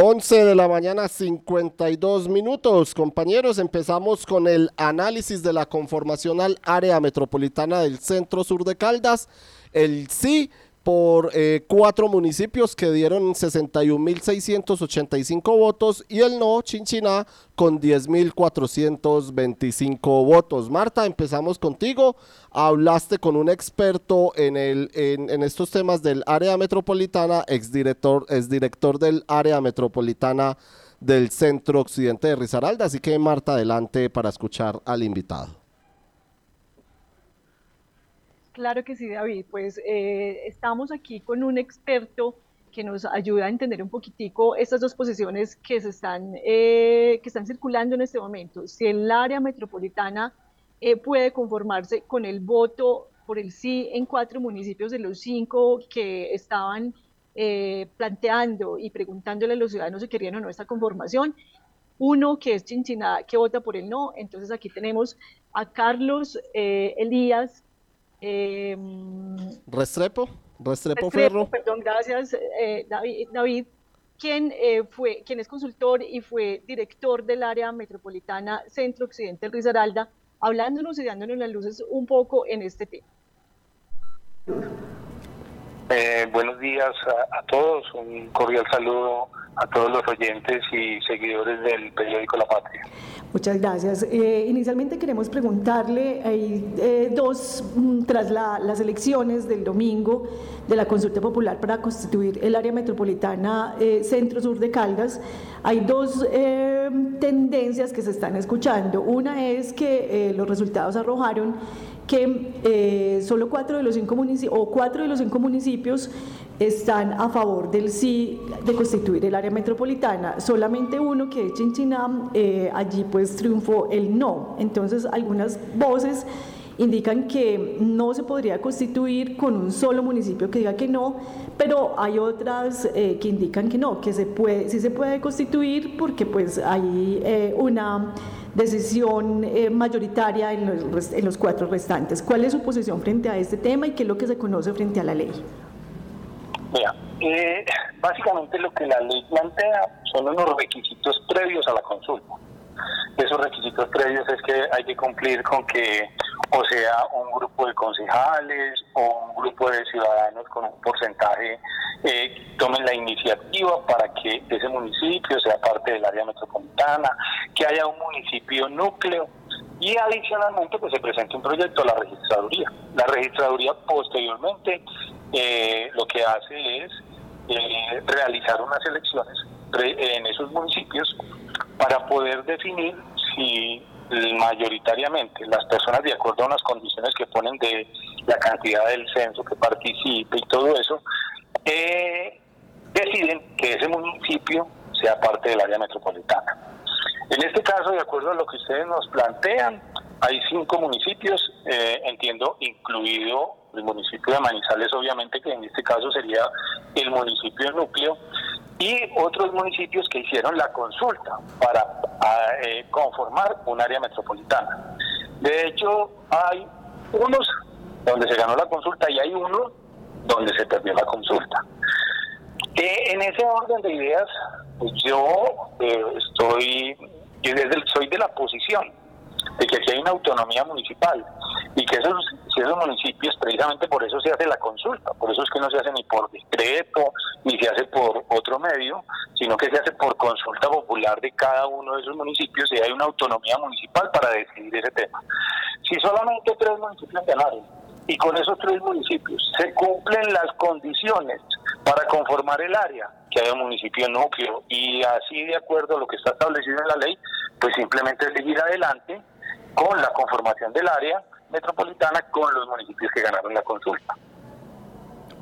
11 de la mañana, 52 minutos. Compañeros, empezamos con el análisis de la conformación al área metropolitana del centro sur de Caldas. El sí por eh, cuatro municipios que dieron 61.685 votos y el no, Chinchiná, con 10.425 votos. Marta, empezamos contigo. Hablaste con un experto en, el, en, estos temas del área metropolitana, exdirector, exdirector del área metropolitana del centro occidente de Risaralda. Así que, Marta, adelante para escuchar al invitado. Claro que sí, David. Pues eh, estamos aquí con un experto que nos ayuda a entender un poquitico estas dos posiciones que se están, eh, que están circulando en este momento. Si el área metropolitana eh, puede conformarse con el voto por el sí en cuatro municipios de los cinco que estaban planteando y preguntándole a los ciudadanos si querían o no esta conformación. Uno que es Chinchiná, que vota por el no. Entonces aquí tenemos a Carlos Elías, eh, Restrepo, Restrepo, Ferro. Perdón, gracias, eh, David. David quien, eh, fue, quien es consultor y fue director del área metropolitana Centro Occidente Risaralda, hablándonos y dándonos las luces un poco en este tema. Eh, buenos días a, todos, un cordial saludo a todos los oyentes y seguidores del periódico La Patria. Muchas gracias. Eh, inicialmente queremos preguntarle, hay eh, dos, mm, tras las elecciones del domingo de la consulta popular para constituir el área metropolitana centro-sur de Caldas, hay dos tendencias que se están escuchando. Una es que los resultados arrojaron que eh, solo cuatro de los cinco municipios, o cuatro de los cinco municipios están a favor del sí de constituir el área metropolitana. Solamente uno, que es Chinchiná, eh, allí pues triunfó el no. Entonces algunas voces indican que no se podría constituir con un solo municipio que diga que no, pero hay otras eh, que indican que no, que se puede, sí se puede constituir porque pues hay una decisión eh, mayoritaria en los, en los cuatro restantes. ¿Cuál es su posición frente a este tema y qué es lo que se conoce frente a la ley? Mira, eh, básicamente lo que la ley plantea son unos requisitos previos a la consulta. Esos requisitos previos es que hay que cumplir con que o sea un grupo de concejales o un grupo de ciudadanos con un porcentaje eh, tomen la iniciativa para que ese municipio sea parte del área metropolitana, que haya un municipio núcleo y adicionalmente pues se presente un proyecto a la registraduría. La registraduría posteriormente eh, lo que hace es eh, realizar unas elecciones en esos municipios para poder definir si mayoritariamente las personas de acuerdo a unas condiciones que ponen de la cantidad del censo que participe y todo eso, eh, deciden que ese municipio sea parte del área metropolitana. En este caso, de acuerdo a lo que ustedes nos plantean, hay cinco municipios, eh, entiendo, incluido el municipio de Manizales, obviamente, que en este caso sería el municipio núcleo, y otros municipios que hicieron la consulta para eh, conformar un área metropolitana. De hecho, hay unos donde se ganó la consulta y hay uno donde se perdió la consulta. Eh, en ese orden de ideas, pues yo eh, estoy, desde, soy de la posición de que aquí hay una autonomía municipal y que esos, esos municipios, precisamente por eso se hace la consulta, por eso es que no se hace ni por decreto, ni se hace por otro medio, sino que se hace por consulta popular de cada uno de esos municipios y hay una autonomía municipal para decidir ese tema. Si solamente tres municipios ganaron y con esos tres municipios se cumplen las condiciones para conformar el área, que haya un municipio núcleo y así de acuerdo a lo que está establecido en la ley, pues simplemente seguir adelante con la conformación del área metropolitana con los municipios que ganaron la consulta.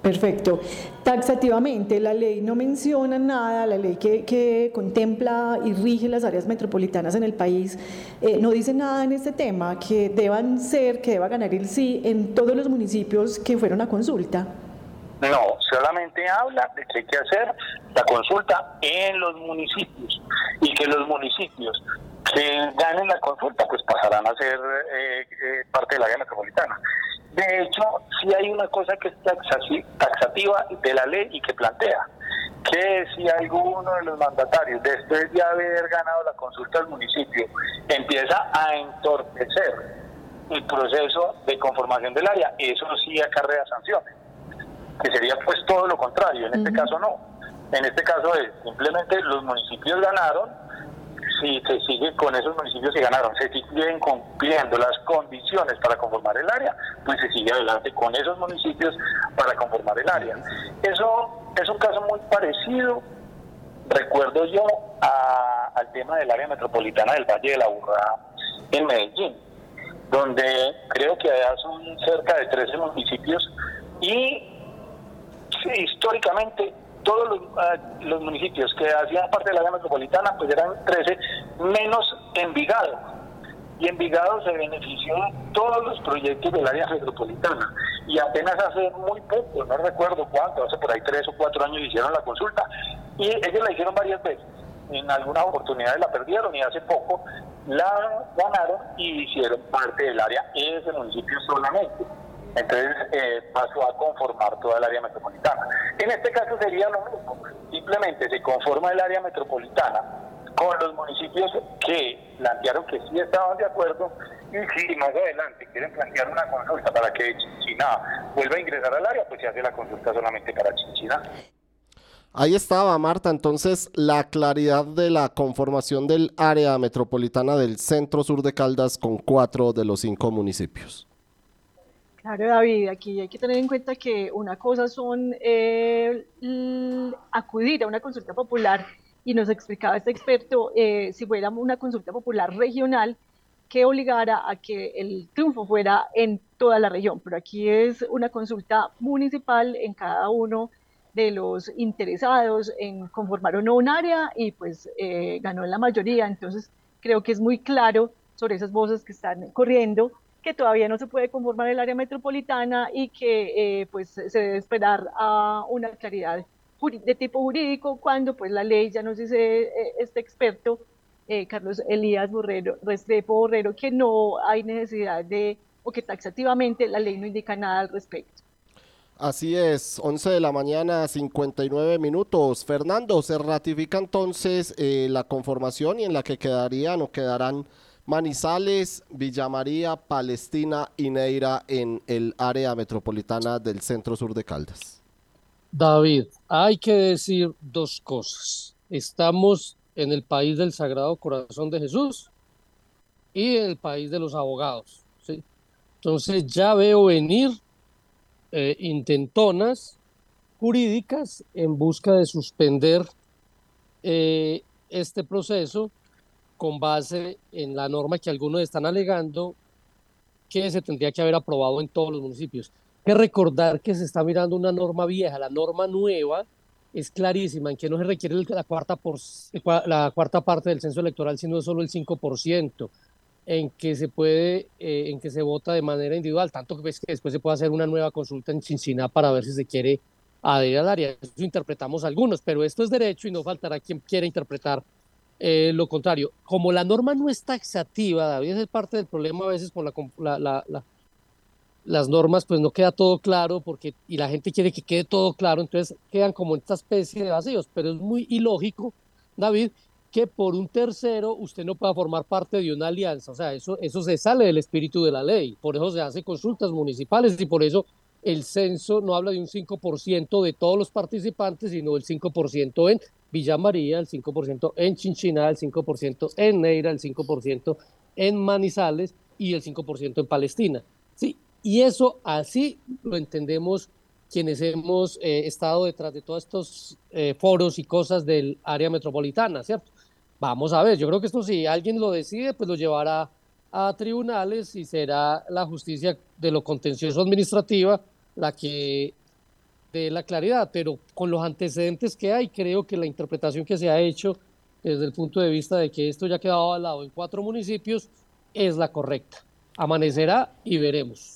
Perfecto. Taxativamente, la ley no menciona nada, la ley que, contempla y rige las áreas metropolitanas en el país, eh, no dice nada en este tema, que deban ser, que deba ganar el sí en todos los municipios que fueron a consulta. No, solamente habla de que hay que hacer la consulta en los municipios y que los municipios que ganen la consulta, pues pasarán a ser eh, eh, parte de la área metropolitana. De hecho, sí hay una cosa que es taxativa de la ley y que plantea que si alguno de los mandatarios, después de haber ganado la consulta al municipio, empieza a entorpecer el proceso de conformación del área, eso sí acarrea sanciones, que sería pues todo lo contrario, en este caso no. En este caso es simplemente los municipios ganaron, si se sigue con esos municipios que ganaron, se siguen cumpliendo las condiciones para conformar el área, pues se sigue adelante con esos municipios para conformar el área. Eso es un caso muy parecido, recuerdo yo, al tema del área metropolitana del Valle de la Burra en Medellín, donde creo que allá son cerca de 13 municipios y históricamente todos ah, los, municipios que hacían parte del área metropolitana pues eran 13 menos Envigado y Envigado se benefició de todos los proyectos del área metropolitana y apenas hace muy poco, no recuerdo cuánto, hace por ahí tres o cuatro años hicieron la consulta y ellos la hicieron varias veces. En algunas oportunidades la perdieron y hace poco la ganaron y hicieron parte del área ese municipio solamente. Entonces eh, pasó a conformar toda el área metropolitana. En este caso sería lo mismo, simplemente se conforma el área metropolitana con los municipios que plantearon que sí estaban de acuerdo y si más adelante quieren plantear una consulta para que Chinchiná vuelva a ingresar al área, pues se hace la consulta solamente para Chinchiná. Ahí estaba, Marta. Entonces, la claridad de la conformación del área metropolitana del centro sur de Caldas con cuatro de los cinco municipios. Claro, David, aquí hay que tener en cuenta que una cosa son eh, acudir a una consulta popular y nos explicaba este experto, eh, si fuera una consulta popular regional, que obligara a que el triunfo fuera en toda la región, pero aquí es una consulta municipal en cada uno de los interesados en conformar o no un área y pues eh, ganó en la mayoría, entonces creo que es muy claro sobre esas voces que están corriendo que todavía no se puede conformar el área metropolitana y que eh, pues se debe esperar a una claridad de tipo jurídico cuando pues la ley, ya nos dice eh, este experto, eh, Carlos Elías Borrero, Restrepo Borrero, que no hay necesidad de, o que taxativamente la ley no indica nada al respecto. Así es, 11 de la mañana, 59 minutos. Fernando, se ratifica entonces la conformación y en la que quedarían o quedarán Manizales, Villa María, Palestina y Neira en el área metropolitana del centro sur de Caldas. David, hay que decir dos cosas. Estamos en el país del Sagrado Corazón de Jesús y en el país de los abogados. Entonces ya veo venir eh, intentonas jurídicas en busca de suspender eh, este proceso con base en la norma que algunos están alegando que se tendría que haber aprobado en todos los municipios. Hay que recordar que se está mirando una norma vieja, la norma nueva es clarísima en que no se requiere la cuarta, por, la cuarta parte del censo electoral, sino solo el 5%, en que se puede, eh, en que se vota de manera individual, tanto que, ves que después se puede hacer una nueva consulta en Cincinnati para ver si se quiere adherir al área. Eso interpretamos algunos, pero esto es derecho y no faltará quien quiera interpretar eh, lo contrario, como la norma no es taxativa, David, es parte del problema a veces con la, las normas, pues no queda todo claro porque y la gente quiere que quede todo claro, entonces quedan como esta especie de vacíos, pero es muy ilógico, David, que por un tercero usted no pueda formar parte de una alianza, o sea, eso, eso se sale del espíritu de la ley, por eso se hace consultas municipales y por eso el censo no habla de un 5% de todos los participantes, sino del 5% en Villa María, el 5% en Chinchiná, el 5% en Neira, el 5% en Manizales y el 5% en Palestina. Sí, y eso así lo entendemos quienes hemos eh, estado detrás de todos estos eh, foros y cosas del área metropolitana, ¿cierto? Vamos a ver, yo creo que esto si alguien lo decide, pues lo llevará a tribunales y será la justicia de lo contencioso administrativa la que la claridad, pero con los antecedentes que hay, creo que la interpretación que se ha hecho desde el punto de vista de que esto ya ha quedado avalado en cuatro municipios es la correcta. Amanecerá y veremos.